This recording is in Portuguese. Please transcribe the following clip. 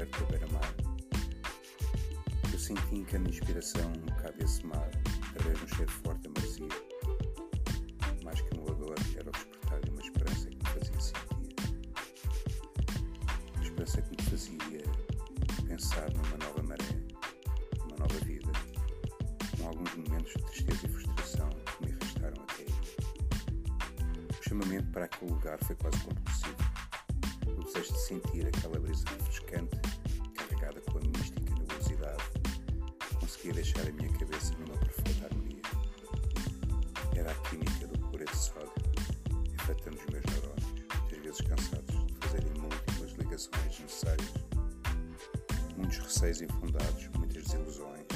deserto à beira-mar. Eu senti em cada inspiração um bocado desse mar, através de um cheiro forte a maresia. Mais que um odor, era o despertar de uma esperança que me fazia sentir. Uma esperança que me fazia pensar numa nova maré, numa nova vida, com alguns momentos de tristeza e frustração que me arrastaram até aí. O chamamento para aquele lugar foi quase compulsivo desejo de sentir aquela brisa refrescante, carregada com a mística e nebulosidade, conseguia deixar a minha cabeça numa perfeita harmonia. Era a química do cloreto de sódio, afetando os meus neurónios, muitas vezes cansados de fazerem múltiplas ligações necessárias. Muitos receios infundados, muitas desilusões